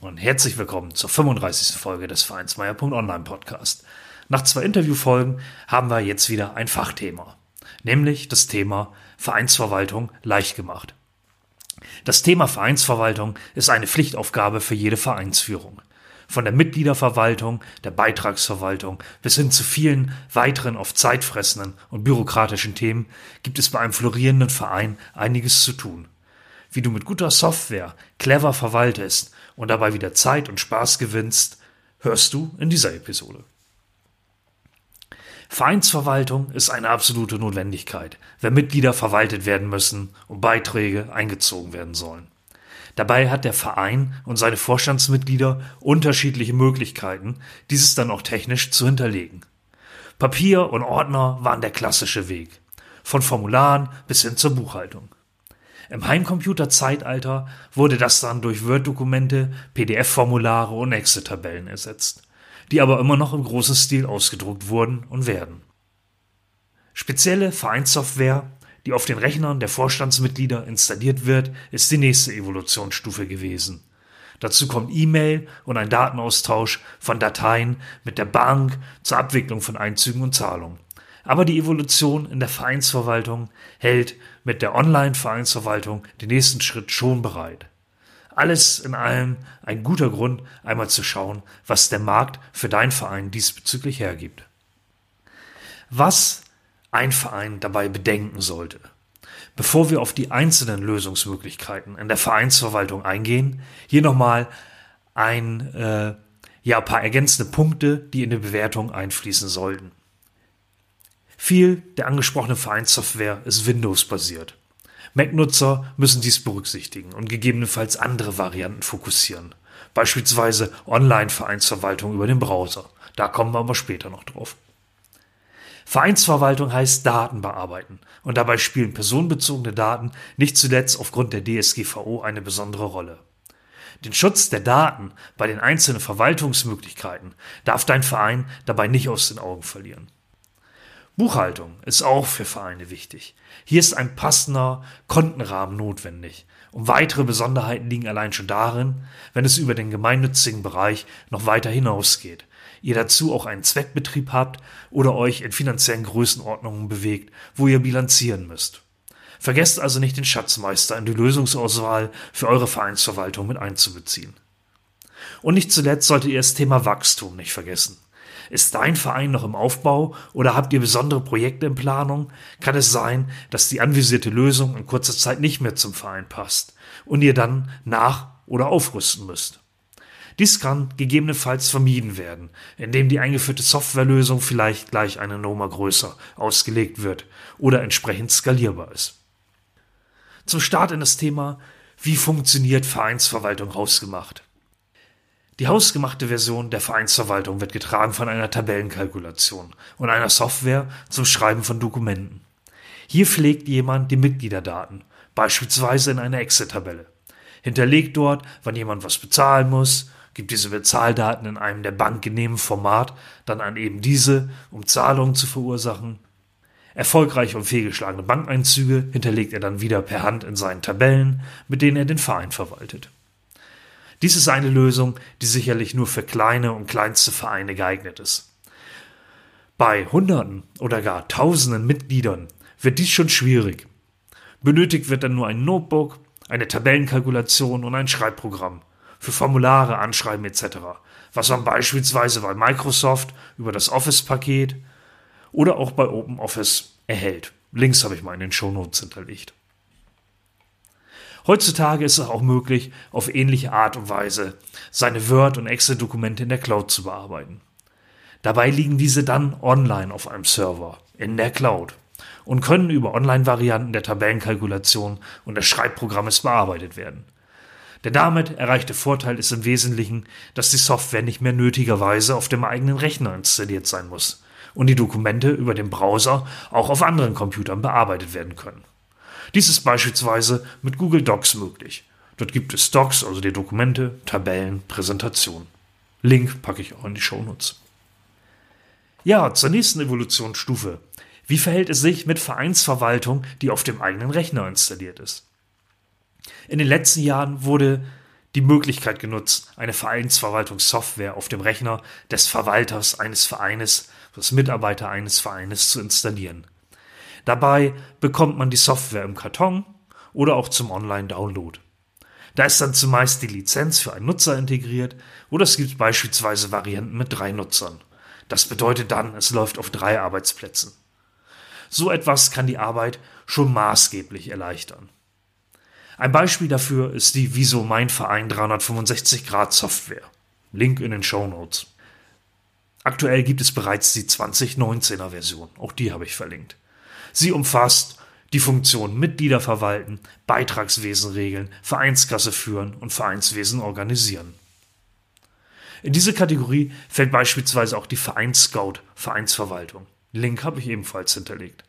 und herzlich willkommen zur 35. Folge des Vereinsmeier.online Podcast. Nach zwei Interviewfolgen haben wir jetzt wieder ein Fachthema, nämlich das Thema Vereinsverwaltung leicht gemacht. Das Thema Vereinsverwaltung ist eine Pflichtaufgabe für jede Vereinsführung. Von der Mitgliederverwaltung, der Beitragsverwaltung bis hin zu vielen weiteren oft zeitfressenden und bürokratischen Themen gibt es bei einem florierenden Verein einiges zu tun. Wie du mit guter Software clever verwaltest und dabei wieder Zeit und Spaß gewinnst, hörst du in dieser Episode. Vereinsverwaltung ist eine absolute Notwendigkeit, wenn Mitglieder verwaltet werden müssen und Beiträge eingezogen werden sollen. Dabei hat der Verein und seine Vorstandsmitglieder unterschiedliche Möglichkeiten, dieses dann auch technisch zu hinterlegen. Papier und Ordner waren der klassische Weg, von Formularen bis hin zur Buchhaltung. Im Heimcomputer-Zeitalter wurde das dann durch Word-Dokumente, PDF-Formulare und Excel-Tabellen ersetzt, die aber immer noch im großen Stil ausgedruckt wurden und werden. Spezielle Vereinssoftware, die auf den Rechnern der Vorstandsmitglieder installiert wird, ist die nächste Evolutionsstufe gewesen. Dazu kommt E-Mail und ein Datenaustausch von Dateien mit der Bank zur Abwicklung von Einzügen und Zahlungen. Aber die Evolution in der Vereinsverwaltung hält mit der Online-Vereinsverwaltung den nächsten Schritt schon bereit. Alles in allem ein guter Grund, einmal zu schauen, was der Markt für deinen Verein diesbezüglich hergibt. Was ein Verein dabei bedenken sollte. Bevor wir auf die einzelnen Lösungsmöglichkeiten in der Vereinsverwaltung eingehen, hier nochmal ein äh, ja, paar ergänzende Punkte, die in die Bewertung einfließen sollten. Viel der angesprochenen Vereinssoftware ist Windows-basiert. Mac-Nutzer müssen dies berücksichtigen und gegebenenfalls andere Varianten fokussieren. Beispielsweise Online-Vereinsverwaltung über den Browser. Da kommen wir aber später noch drauf. Vereinsverwaltung heißt Daten bearbeiten und dabei spielen personenbezogene Daten nicht zuletzt aufgrund der DSGVO eine besondere Rolle. Den Schutz der Daten bei den einzelnen Verwaltungsmöglichkeiten darf dein Verein dabei nicht aus den Augen verlieren. Buchhaltung ist auch für Vereine wichtig. Hier ist ein passender Kontenrahmen notwendig. Und weitere Besonderheiten liegen allein schon darin, wenn es über den gemeinnützigen Bereich noch weiter hinausgeht. Ihr dazu auch einen Zweckbetrieb habt oder euch in finanziellen Größenordnungen bewegt, wo ihr bilanzieren müsst. Vergesst also nicht den Schatzmeister in die Lösungsauswahl für eure Vereinsverwaltung mit einzubeziehen. Und nicht zuletzt solltet ihr das Thema Wachstum nicht vergessen. Ist dein Verein noch im Aufbau oder habt ihr besondere Projekte in Planung? Kann es sein, dass die anvisierte Lösung in kurzer Zeit nicht mehr zum Verein passt und ihr dann nach- oder aufrüsten müsst? Dies kann gegebenenfalls vermieden werden, indem die eingeführte Softwarelösung vielleicht gleich eine Nummer größer ausgelegt wird oder entsprechend skalierbar ist. Zum Start in das Thema, wie funktioniert Vereinsverwaltung hausgemacht? Die hausgemachte Version der Vereinsverwaltung wird getragen von einer Tabellenkalkulation und einer Software zum Schreiben von Dokumenten. Hier pflegt jemand die Mitgliederdaten, beispielsweise in einer Excel-Tabelle. Hinterlegt dort, wann jemand was bezahlen muss, gibt diese Bezahldaten in einem der Bank genehmen Format dann an eben diese, um Zahlungen zu verursachen. Erfolgreiche und fehlgeschlagene Bankeinzüge hinterlegt er dann wieder per Hand in seinen Tabellen, mit denen er den Verein verwaltet. Dies ist eine Lösung, die sicherlich nur für kleine und kleinste Vereine geeignet ist. Bei Hunderten oder gar Tausenden Mitgliedern wird dies schon schwierig. Benötigt wird dann nur ein Notebook, eine Tabellenkalkulation und ein Schreibprogramm für Formulare, Anschreiben etc., was man beispielsweise bei Microsoft über das Office-Paket oder auch bei OpenOffice erhält. Links habe ich mal in den Shownotes hinterlegt. Heutzutage ist es auch möglich, auf ähnliche Art und Weise seine Word- und Excel-Dokumente in der Cloud zu bearbeiten. Dabei liegen diese dann online auf einem Server in der Cloud und können über Online-Varianten der Tabellenkalkulation und des Schreibprogrammes bearbeitet werden. Der damit erreichte Vorteil ist im Wesentlichen, dass die Software nicht mehr nötigerweise auf dem eigenen Rechner installiert sein muss und die Dokumente über den Browser auch auf anderen Computern bearbeitet werden können. Dies ist beispielsweise mit Google Docs möglich. Dort gibt es Docs, also die Dokumente, Tabellen, Präsentationen. Link packe ich auch in die Shownotes. Ja, zur nächsten Evolutionsstufe. Wie verhält es sich mit Vereinsverwaltung, die auf dem eigenen Rechner installiert ist? In den letzten Jahren wurde die Möglichkeit genutzt, eine Vereinsverwaltungssoftware auf dem Rechner des Verwalters eines Vereines, des Mitarbeiter eines Vereines zu installieren. Dabei bekommt man die Software im Karton oder auch zum Online-Download. Da ist dann zumeist die Lizenz für einen Nutzer integriert oder es gibt beispielsweise Varianten mit drei Nutzern. Das bedeutet dann, es läuft auf drei Arbeitsplätzen. So etwas kann die Arbeit schon maßgeblich erleichtern. Ein Beispiel dafür ist die Wieso Mein Verein 365 Grad Software. Link in den Show Notes. Aktuell gibt es bereits die 2019er Version. Auch die habe ich verlinkt. Sie umfasst die Funktion Mitglieder verwalten, Beitragswesen regeln, Vereinskasse führen und Vereinswesen organisieren. In diese Kategorie fällt beispielsweise auch die Vereinsscout Vereinsverwaltung. Link habe ich ebenfalls hinterlegt.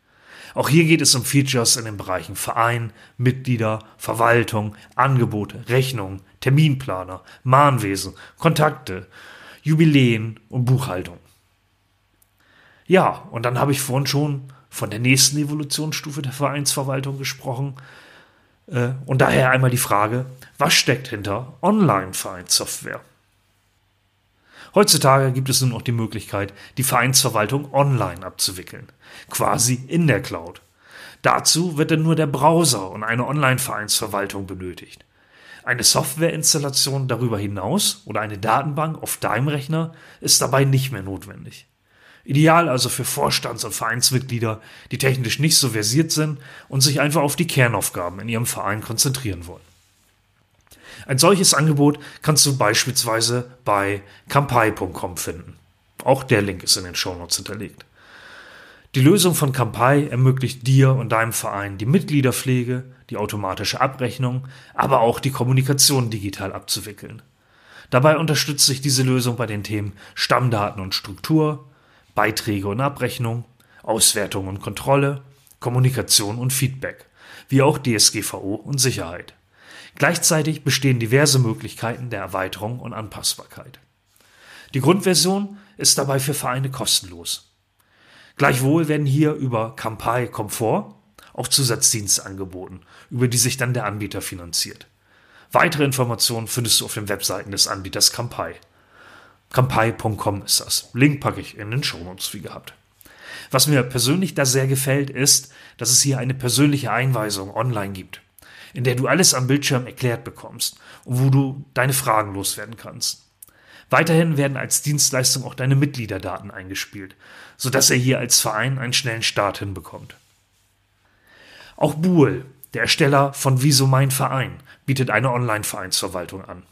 Auch hier geht es um Features in den Bereichen Verein, Mitglieder, Verwaltung, Angebote, Rechnungen, Terminplaner, Mahnwesen, Kontakte, Jubiläen und Buchhaltung. Ja, und dann habe ich vorhin schon von der nächsten Evolutionsstufe der Vereinsverwaltung gesprochen. Äh, und daher einmal die Frage, was steckt hinter Online-Vereinssoftware? Heutzutage gibt es nun auch die Möglichkeit, die Vereinsverwaltung online abzuwickeln, quasi in der Cloud. Dazu wird dann nur der Browser und eine Online-Vereinsverwaltung benötigt. Eine Softwareinstallation darüber hinaus oder eine Datenbank auf deinem Rechner ist dabei nicht mehr notwendig. Ideal also für Vorstands- und Vereinsmitglieder, die technisch nicht so versiert sind und sich einfach auf die Kernaufgaben in ihrem Verein konzentrieren wollen. Ein solches Angebot kannst du beispielsweise bei kampai.com finden. Auch der Link ist in den Shownotes hinterlegt. Die Lösung von Kampai ermöglicht dir und deinem Verein die Mitgliederpflege, die automatische Abrechnung, aber auch die Kommunikation digital abzuwickeln. Dabei unterstützt sich diese Lösung bei den Themen Stammdaten und Struktur, Beiträge und Abrechnung, Auswertung und Kontrolle, Kommunikation und Feedback, wie auch DSGVO und Sicherheit. Gleichzeitig bestehen diverse Möglichkeiten der Erweiterung und Anpassbarkeit. Die Grundversion ist dabei für Vereine kostenlos. Gleichwohl werden hier über Kampai Komfort auch Zusatzdienste angeboten, über die sich dann der Anbieter finanziert. Weitere Informationen findest du auf den Webseiten des Anbieters Kampai. Kampai.com ist das. Link packe ich in den Shownotes wie gehabt. Was mir persönlich da sehr gefällt, ist, dass es hier eine persönliche Einweisung online gibt in der du alles am Bildschirm erklärt bekommst und wo du deine Fragen loswerden kannst. Weiterhin werden als Dienstleistung auch deine Mitgliederdaten eingespielt, sodass er hier als Verein einen schnellen Start hinbekommt. Auch Buhl, der Ersteller von Wieso mein Verein, bietet eine Online-Vereinsverwaltung an.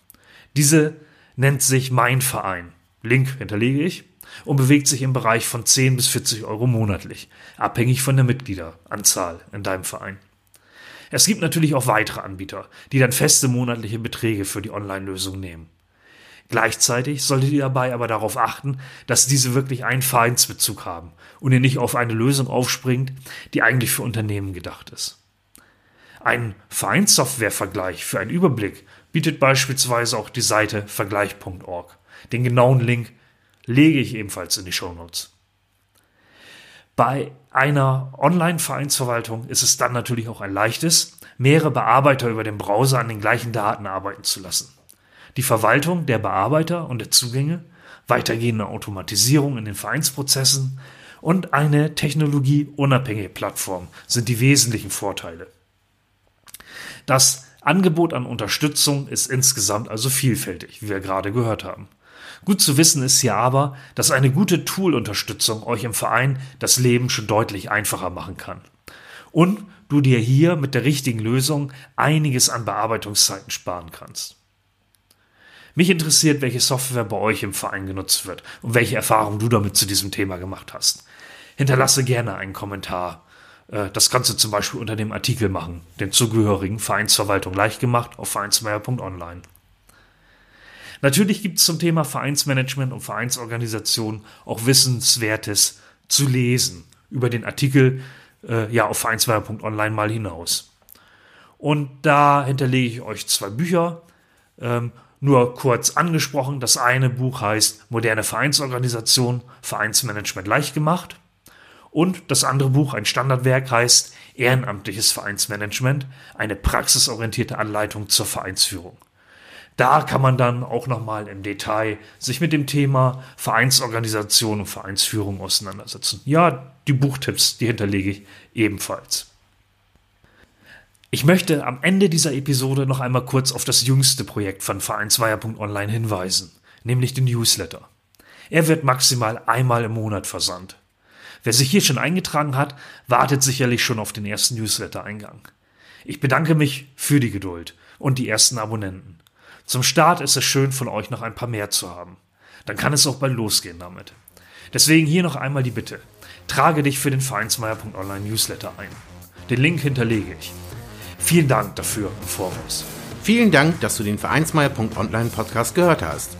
Diese nennt sich Mein Verein. Link hinterlege ich und bewegt sich im Bereich von 10 bis 40 Euro monatlich, abhängig von der Mitgliederanzahl in deinem Verein. Es gibt natürlich auch weitere Anbieter, die dann feste monatliche Beträge für die Online-Lösung nehmen. Gleichzeitig solltet ihr dabei aber darauf achten, dass diese wirklich einen Vereinsbezug haben und ihr nicht auf eine Lösung aufspringt, die eigentlich für Unternehmen gedacht ist. Ein Vereinssoftware-Vergleich für einen Überblick bietet beispielsweise auch die Seite vergleich.org. Den genauen Link lege ich ebenfalls in die Show Notes. Bei einer Online-Vereinsverwaltung ist es dann natürlich auch ein leichtes, mehrere Bearbeiter über den Browser an den gleichen Daten arbeiten zu lassen. Die Verwaltung der Bearbeiter und der Zugänge, weitergehende Automatisierung in den Vereinsprozessen und eine technologieunabhängige Plattform sind die wesentlichen Vorteile. Das Angebot an Unterstützung ist insgesamt also vielfältig, wie wir gerade gehört haben. Gut zu wissen ist hier aber, dass eine gute Tool-Unterstützung euch im Verein das Leben schon deutlich einfacher machen kann. Und du dir hier mit der richtigen Lösung einiges an Bearbeitungszeiten sparen kannst. Mich interessiert, welche Software bei euch im Verein genutzt wird und welche Erfahrungen du damit zu diesem Thema gemacht hast. Hinterlasse gerne einen Kommentar äh, das Ganze zum Beispiel unter dem Artikel machen, den zugehörigen Vereinsverwaltung leicht gemacht auf vereinsmeier.online. Natürlich gibt es zum Thema Vereinsmanagement und Vereinsorganisation auch Wissenswertes zu lesen über den Artikel äh, ja auf vereinsmeier.online mal hinaus. Und da hinterlege ich euch zwei Bücher. Ähm, nur kurz angesprochen, das eine Buch heißt Moderne Vereinsorganisation, Vereinsmanagement leicht gemacht. Und das andere Buch, ein Standardwerk, heißt Ehrenamtliches Vereinsmanagement, eine praxisorientierte Anleitung zur Vereinsführung. Da kann man dann auch nochmal im Detail sich mit dem Thema Vereinsorganisation und Vereinsführung auseinandersetzen. Ja, die Buchtipps, die hinterlege ich ebenfalls. Ich möchte am Ende dieser Episode noch einmal kurz auf das jüngste Projekt von Vereinsweier.online hinweisen, nämlich den Newsletter. Er wird maximal einmal im Monat versandt. Wer sich hier schon eingetragen hat, wartet sicherlich schon auf den ersten Newsletter-Eingang. Ich bedanke mich für die Geduld und die ersten Abonnenten. Zum Start ist es schön, von euch noch ein paar mehr zu haben. Dann kann es auch bald losgehen damit. Deswegen hier noch einmal die Bitte. Trage dich für den Vereinsmeier.online Newsletter ein. Den Link hinterlege ich. Vielen Dank dafür im Voraus. Vielen Dank, dass du den Vereinsmeier.online Podcast gehört hast.